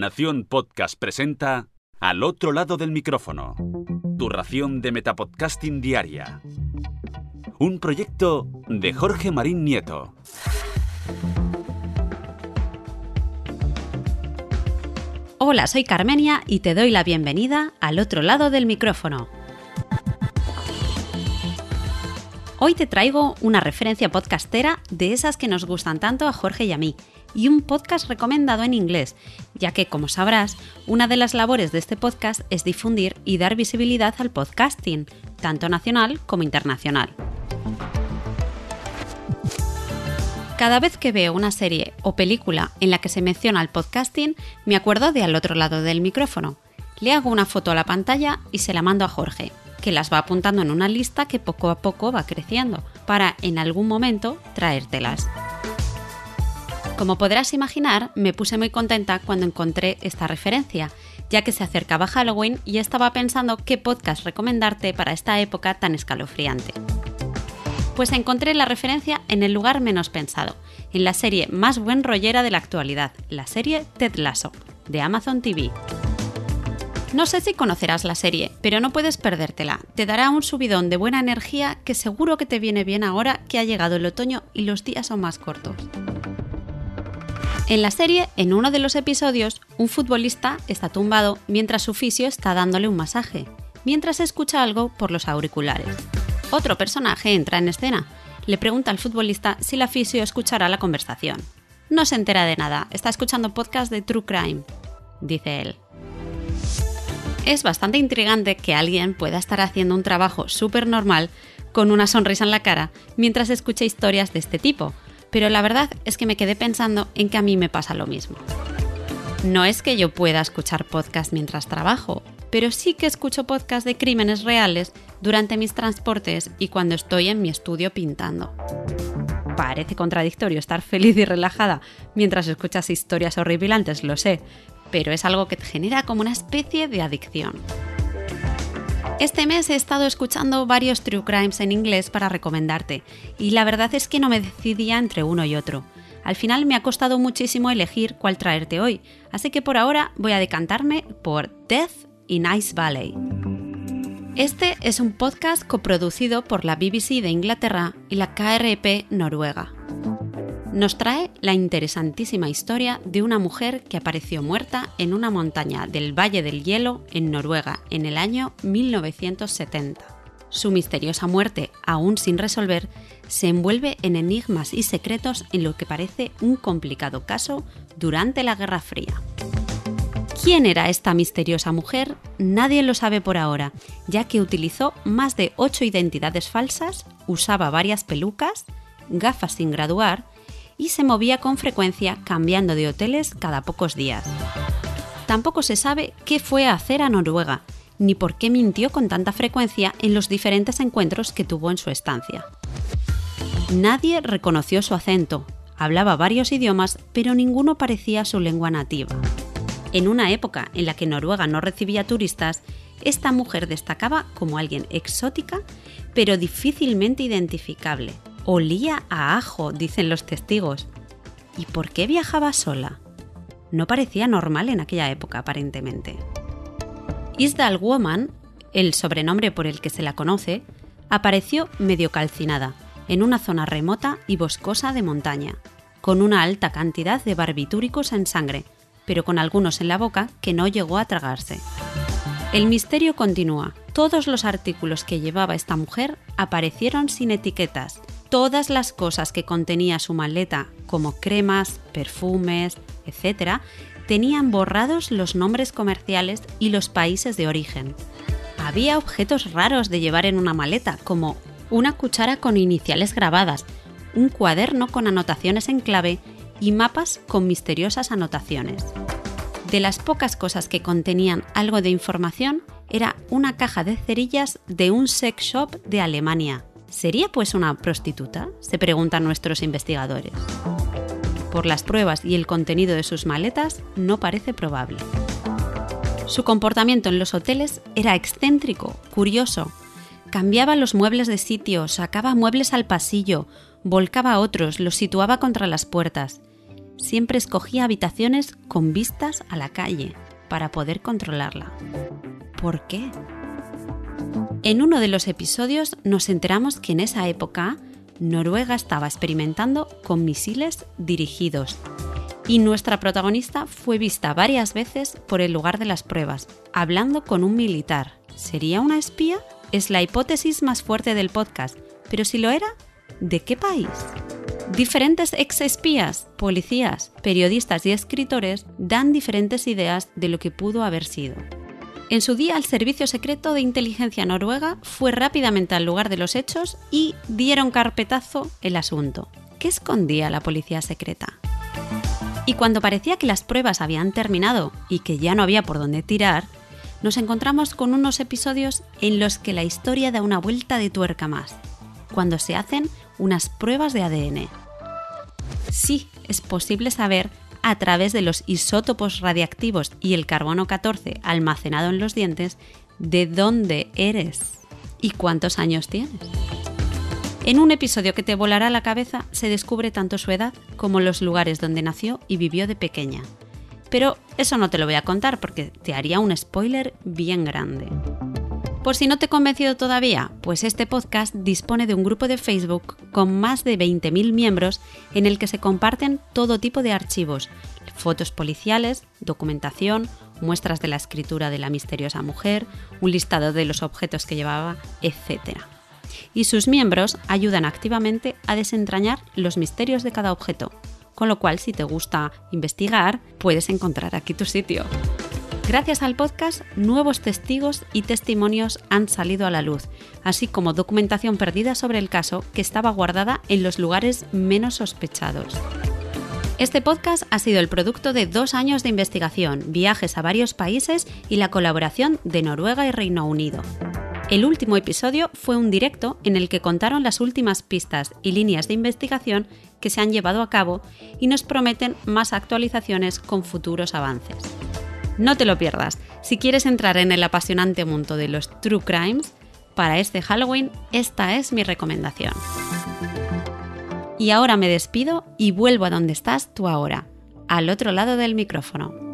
Nación Podcast presenta Al otro lado del micrófono. Tu ración de Metapodcasting Diaria. Un proyecto de Jorge Marín Nieto. Hola, soy Carmenia y te doy la bienvenida al otro lado del micrófono. Hoy te traigo una referencia podcastera de esas que nos gustan tanto a Jorge y a mí, y un podcast recomendado en inglés, ya que, como sabrás, una de las labores de este podcast es difundir y dar visibilidad al podcasting, tanto nacional como internacional. Cada vez que veo una serie o película en la que se menciona el podcasting, me acuerdo de al otro lado del micrófono. Le hago una foto a la pantalla y se la mando a Jorge, que las va apuntando en una lista que poco a poco va creciendo, para en algún momento traértelas. Como podrás imaginar, me puse muy contenta cuando encontré esta referencia, ya que se acercaba Halloween y estaba pensando qué podcast recomendarte para esta época tan escalofriante. Pues encontré la referencia en el lugar menos pensado, en la serie más buen rollera de la actualidad, la serie Ted Lasso, de Amazon TV. No sé si conocerás la serie, pero no puedes perdértela. Te dará un subidón de buena energía que seguro que te viene bien ahora que ha llegado el otoño y los días son más cortos. En la serie, en uno de los episodios, un futbolista está tumbado mientras su fisio está dándole un masaje, mientras escucha algo por los auriculares. Otro personaje entra en escena. Le pregunta al futbolista si la fisio escuchará la conversación. No se entera de nada, está escuchando podcast de True Crime, dice él. Es bastante intrigante que alguien pueda estar haciendo un trabajo súper normal con una sonrisa en la cara mientras escucha historias de este tipo, pero la verdad es que me quedé pensando en que a mí me pasa lo mismo. No es que yo pueda escuchar podcast mientras trabajo, pero sí que escucho podcast de crímenes reales durante mis transportes y cuando estoy en mi estudio pintando. Parece contradictorio estar feliz y relajada mientras escuchas historias horripilantes, lo sé, pero es algo que te genera como una especie de adicción. Este mes he estado escuchando varios True Crimes en inglés para recomendarte, y la verdad es que no me decidía entre uno y otro. Al final me ha costado muchísimo elegir cuál traerte hoy, así que por ahora voy a decantarme por Death in Ice Valley. Este es un podcast coproducido por la BBC de Inglaterra y la KRP Noruega nos trae la interesantísima historia de una mujer que apareció muerta en una montaña del Valle del Hielo en Noruega en el año 1970. Su misteriosa muerte, aún sin resolver, se envuelve en enigmas y secretos en lo que parece un complicado caso durante la Guerra Fría. ¿Quién era esta misteriosa mujer? Nadie lo sabe por ahora, ya que utilizó más de ocho identidades falsas, usaba varias pelucas, gafas sin graduar y se movía con frecuencia cambiando de hoteles cada pocos días. Tampoco se sabe qué fue a hacer a Noruega, ni por qué mintió con tanta frecuencia en los diferentes encuentros que tuvo en su estancia. Nadie reconoció su acento, hablaba varios idiomas, pero ninguno parecía su lengua nativa. En una época en la que Noruega no recibía turistas, esta mujer destacaba como alguien exótica, pero difícilmente identificable, Olía a ajo, dicen los testigos. ¿Y por qué viajaba sola? No parecía normal en aquella época, aparentemente. Isdal Woman, el sobrenombre por el que se la conoce, apareció medio calcinada, en una zona remota y boscosa de montaña, con una alta cantidad de barbitúricos en sangre, pero con algunos en la boca que no llegó a tragarse. El misterio continúa. Todos los artículos que llevaba esta mujer aparecieron sin etiquetas todas las cosas que contenía su maleta, como cremas, perfumes, etc., tenían borrados los nombres comerciales y los países de origen. Había objetos raros de llevar en una maleta, como una cuchara con iniciales grabadas, un cuaderno con anotaciones en clave y mapas con misteriosas anotaciones. De las pocas cosas que contenían algo de información era una caja de cerillas de un sex shop de Alemania, ¿Sería pues una prostituta? se preguntan nuestros investigadores. Por las pruebas y el contenido de sus maletas, no parece probable. Su comportamiento en los hoteles era excéntrico, curioso. Cambiaba los muebles de sitio, sacaba muebles al pasillo, volcaba otros, los situaba contra las puertas. siempre escogía habitaciones con vistas a la calle para poder controlarla. ¿Por qué? En uno de los episodios nos enteramos que en esa época Noruega estaba experimentando con misiles dirigidos y nuestra protagonista fue vista varias veces por el lugar de las pruebas, hablando con un militar. ¿Sería una espía? Es la hipótesis más fuerte del podcast, pero si lo era, ¿de qué país? Diferentes ex espías, policías, periodistas y escritores dan diferentes ideas de lo que pudo haber sido. En su día, el Servicio Secreto de Inteligencia Noruega fue rápidamente al lugar de los hechos y dieron carpetazo el asunto. ¿Qué escondía la policía secreta? Y cuando parecía que las pruebas habían terminado y que ya no había por dónde tirar, nos encontramos con unos episodios en los que la historia da una vuelta de tuerca más, cuando se hacen unas pruebas de ADN. Sí, es posible saber a través de los isótopos radiactivos y el carbono 14 almacenado en los dientes de dónde eres y cuántos años tienes. En un episodio que te volará la cabeza se descubre tanto su edad como los lugares donde nació y vivió de pequeña. Pero eso no te lo voy a contar porque te haría un spoiler bien grande. Por si no te he convencido todavía, pues este podcast dispone de un grupo de Facebook con más de 20.000 miembros en el que se comparten todo tipo de archivos, fotos policiales, documentación, muestras de la escritura de la misteriosa mujer, un listado de los objetos que llevaba, etc. Y sus miembros ayudan activamente a desentrañar los misterios de cada objeto, con lo cual si te gusta investigar, puedes encontrar aquí tu sitio. Gracias al podcast, nuevos testigos y testimonios han salido a la luz, así como documentación perdida sobre el caso que estaba guardada en los lugares menos sospechados. Este podcast ha sido el producto de dos años de investigación, viajes a varios países y la colaboración de Noruega y Reino Unido. El último episodio fue un directo en el que contaron las últimas pistas y líneas de investigación que se han llevado a cabo y nos prometen más actualizaciones con futuros avances. No te lo pierdas. Si quieres entrar en el apasionante mundo de los True Crimes, para este Halloween esta es mi recomendación. Y ahora me despido y vuelvo a donde estás tú ahora, al otro lado del micrófono.